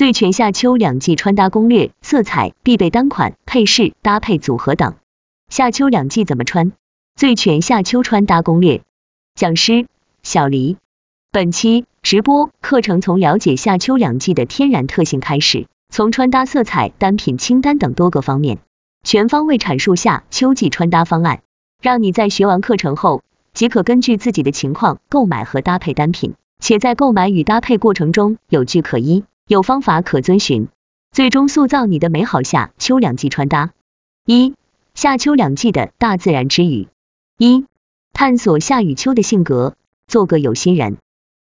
最全夏秋两季穿搭攻略、色彩、必备单款、配饰、搭配组合等。夏秋两季怎么穿？最全夏秋穿搭攻略。讲师：小黎。本期直播课程从了解夏秋两季的天然特性开始，从穿搭、色彩、单品清单等多个方面，全方位阐述夏秋季穿搭方案，让你在学完课程后，即可根据自己的情况购买和搭配单品，且在购买与搭配过程中有据可依。有方法可遵循，最终塑造你的美好夏秋两季穿搭。一、夏秋两季的大自然之语。一、探索夏与秋的性格，做个有心人。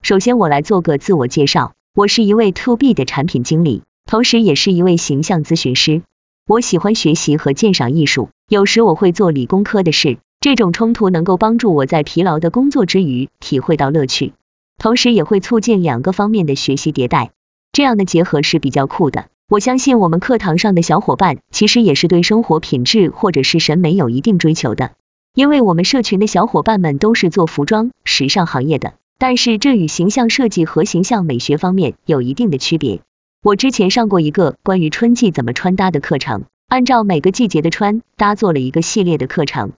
首先，我来做个自我介绍，我是一位 To B 的产品经理，同时也是一位形象咨询师。我喜欢学习和鉴赏艺术，有时我会做理工科的事，这种冲突能够帮助我在疲劳的工作之余体会到乐趣，同时也会促进两个方面的学习迭代。这样的结合是比较酷的。我相信我们课堂上的小伙伴其实也是对生活品质或者是审美有一定追求的，因为我们社群的小伙伴们都是做服装时尚行业的，但是这与形象设计和形象美学方面有一定的区别。我之前上过一个关于春季怎么穿搭的课程，按照每个季节的穿搭做了一个系列的课程。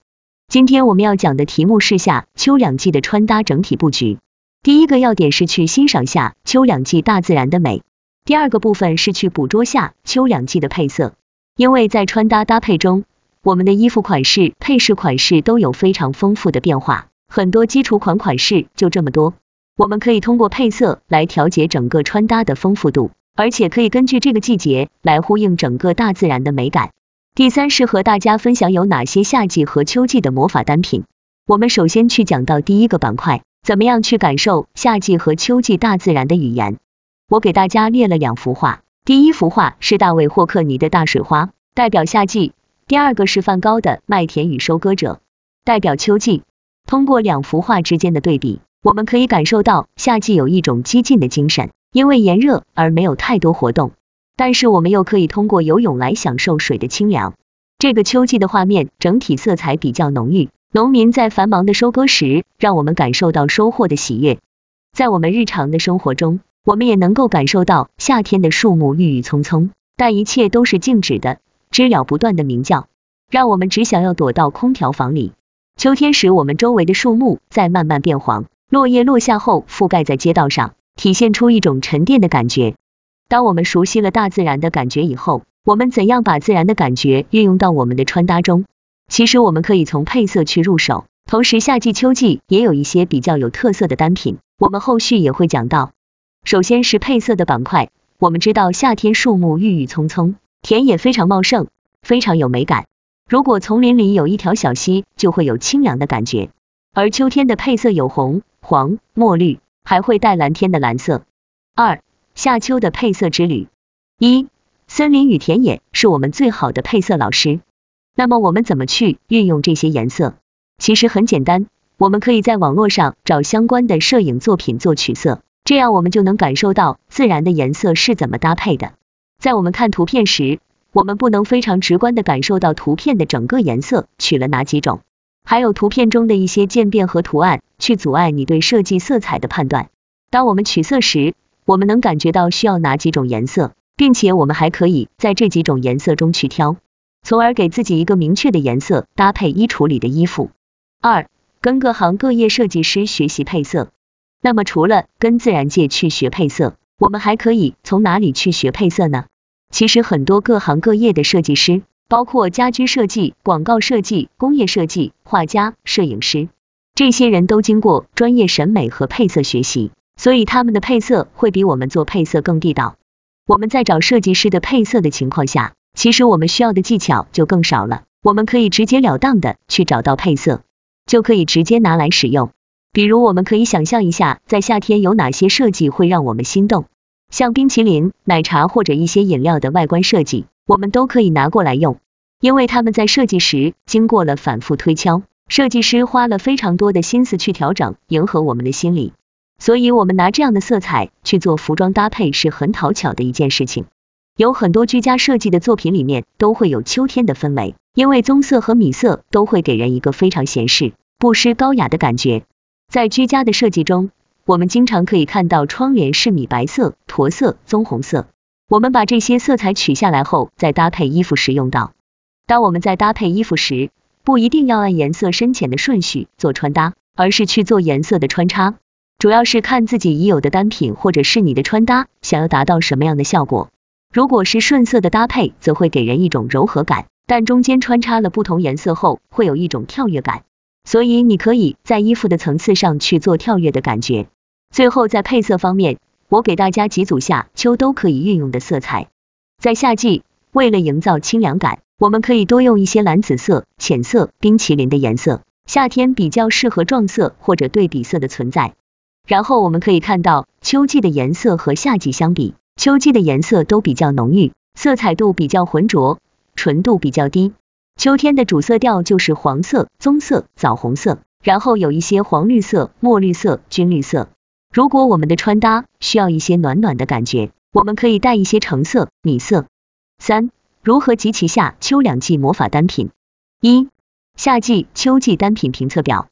今天我们要讲的题目是夏秋两季的穿搭整体布局。第一个要点是去欣赏夏秋两季大自然的美，第二个部分是去捕捉夏秋两季的配色，因为在穿搭搭配中，我们的衣服款式、配饰款式都有非常丰富的变化，很多基础款款式就这么多，我们可以通过配色来调节整个穿搭的丰富度，而且可以根据这个季节来呼应整个大自然的美感。第三是和大家分享有哪些夏季和秋季的魔法单品，我们首先去讲到第一个板块。怎么样去感受夏季和秋季大自然的语言？我给大家列了两幅画，第一幅画是大卫霍克尼的大水花，代表夏季；第二个是梵高的麦田与收割者，代表秋季。通过两幅画之间的对比，我们可以感受到夏季有一种激进的精神，因为炎热而没有太多活动，但是我们又可以通过游泳来享受水的清凉。这个秋季的画面整体色彩比较浓郁。农民在繁忙的收割时，让我们感受到收获的喜悦。在我们日常的生活中，我们也能够感受到夏天的树木郁郁葱葱，但一切都是静止的，知了不断的鸣叫，让我们只想要躲到空调房里。秋天时，我们周围的树木在慢慢变黄，落叶落下后覆盖在街道上，体现出一种沉淀的感觉。当我们熟悉了大自然的感觉以后，我们怎样把自然的感觉运用到我们的穿搭中？其实我们可以从配色去入手，同时夏季、秋季也有一些比较有特色的单品，我们后续也会讲到。首先是配色的板块，我们知道夏天树木郁郁葱葱，田野非常茂盛，非常有美感。如果丛林里有一条小溪，就会有清凉的感觉。而秋天的配色有红、黄、墨绿，还会带蓝天的蓝色。二、夏秋的配色之旅。一、森林与田野是我们最好的配色老师。那么我们怎么去运用这些颜色？其实很简单，我们可以在网络上找相关的摄影作品做取色，这样我们就能感受到自然的颜色是怎么搭配的。在我们看图片时，我们不能非常直观的感受到图片的整个颜色取了哪几种，还有图片中的一些渐变和图案去阻碍你对设计色彩的判断。当我们取色时，我们能感觉到需要哪几种颜色，并且我们还可以在这几种颜色中去挑。从而给自己一个明确的颜色搭配衣橱里的衣服。二，跟各行各业设计师学习配色。那么除了跟自然界去学配色，我们还可以从哪里去学配色呢？其实很多各行各业的设计师，包括家居设计、广告设计、工业设计、画家、摄影师，这些人都经过专业审美和配色学习，所以他们的配色会比我们做配色更地道。我们在找设计师的配色的情况下。其实我们需要的技巧就更少了，我们可以直截了当的去找到配色，就可以直接拿来使用。比如我们可以想象一下，在夏天有哪些设计会让我们心动，像冰淇淋、奶茶或者一些饮料的外观设计，我们都可以拿过来用，因为他们在设计时经过了反复推敲，设计师花了非常多的心思去调整，迎合我们的心理，所以我们拿这样的色彩去做服装搭配是很讨巧的一件事情。有很多居家设计的作品里面都会有秋天的氛围，因为棕色和米色都会给人一个非常闲适、不失高雅的感觉。在居家的设计中，我们经常可以看到窗帘是米白色、驼色、棕红色，我们把这些色彩取下来后，再搭配衣服时用到。当我们在搭配衣服时，不一定要按颜色深浅的顺序做穿搭，而是去做颜色的穿插，主要是看自己已有的单品或者是你的穿搭想要达到什么样的效果。如果是顺色的搭配，则会给人一种柔和感，但中间穿插了不同颜色后，会有一种跳跃感。所以你可以在衣服的层次上去做跳跃的感觉。最后在配色方面，我给大家几组夏秋都可以运用的色彩。在夏季，为了营造清凉感，我们可以多用一些蓝紫色、浅色、冰淇淋的颜色。夏天比较适合撞色或者对比色的存在。然后我们可以看到，秋季的颜色和夏季相比，秋季的颜色都比较浓郁，色彩度比较浑浊，纯度比较低。秋天的主色调就是黄色、棕色、枣红色，然后有一些黄绿色、墨绿色、军绿色。如果我们的穿搭需要一些暖暖的感觉，我们可以带一些橙色、米色。三、如何集齐夏秋两季魔法单品？一、夏季、秋季单品评测表。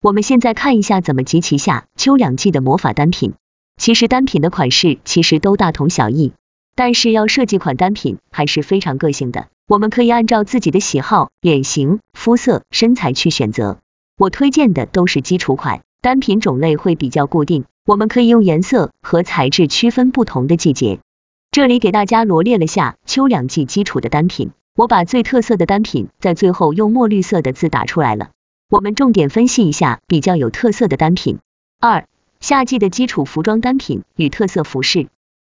我们现在看一下怎么集齐夏秋两季的魔法单品。其实单品的款式其实都大同小异，但是要设计款单品还是非常个性的。我们可以按照自己的喜好、脸型、肤色、身材去选择。我推荐的都是基础款，单品种类会比较固定。我们可以用颜色和材质区分不同的季节。这里给大家罗列了下秋两季基础的单品，我把最特色的单品在最后用墨绿色的字打出来了。我们重点分析一下比较有特色的单品。二、夏季的基础服装单品与特色服饰。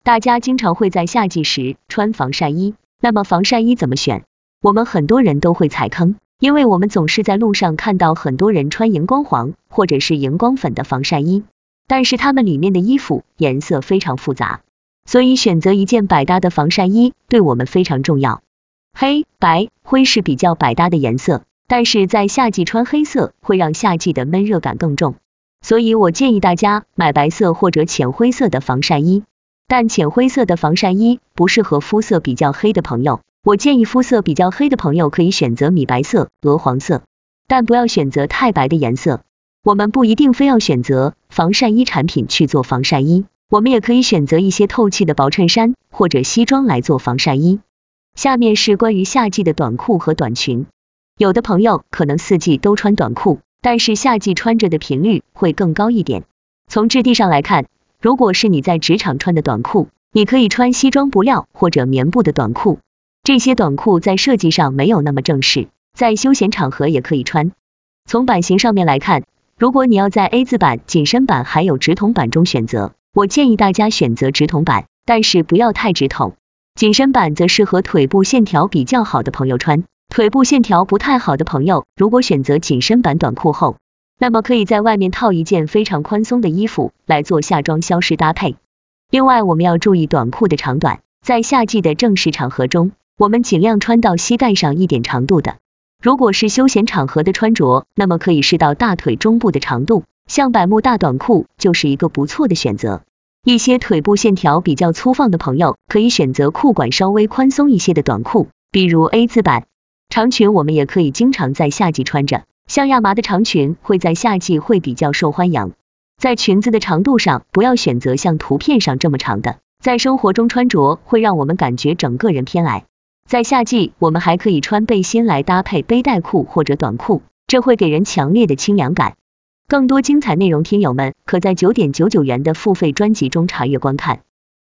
大家经常会在夏季时穿防晒衣。那么防晒衣怎么选？我们很多人都会踩坑，因为我们总是在路上看到很多人穿荧光黄或者是荧光粉的防晒衣，但是他们里面的衣服颜色非常复杂，所以选择一件百搭的防晒衣对我们非常重要。黑白灰是比较百搭的颜色，但是在夏季穿黑色会让夏季的闷热感更重，所以我建议大家买白色或者浅灰色的防晒衣。但浅灰色的防晒衣不适合肤色比较黑的朋友，我建议肤色比较黑的朋友可以选择米白色、鹅黄色，但不要选择太白的颜色。我们不一定非要选择防晒衣产品去做防晒衣，我们也可以选择一些透气的薄衬衫或者西装来做防晒衣。下面是关于夏季的短裤和短裙，有的朋友可能四季都穿短裤，但是夏季穿着的频率会更高一点。从质地上来看。如果是你在职场穿的短裤，你可以穿西装布料或者棉布的短裤，这些短裤在设计上没有那么正式，在休闲场合也可以穿。从版型上面来看，如果你要在 A 字版、紧身版还有直筒版中选择，我建议大家选择直筒版，但是不要太直筒。紧身版则适合腿部线条比较好的朋友穿，腿部线条不太好的朋友，如果选择紧身版短裤后。那么可以在外面套一件非常宽松的衣服来做夏装消失搭配。另外我们要注意短裤的长短，在夏季的正式场合中，我们尽量穿到膝盖上一点长度的。如果是休闲场合的穿着，那么可以试到大腿中部的长度，像百慕大短裤就是一个不错的选择。一些腿部线条比较粗放的朋友，可以选择裤管稍微宽松一些的短裤，比如 A 字版。长裙我们也可以经常在夏季穿着。像亚麻的长裙会在夏季会比较受欢迎，在裙子的长度上不要选择像图片上这么长的，在生活中穿着会让我们感觉整个人偏矮。在夏季我们还可以穿背心来搭配背带裤或者短裤，这会给人强烈的清凉感。更多精彩内容，听友们可在九点九九元的付费专辑中查阅观看。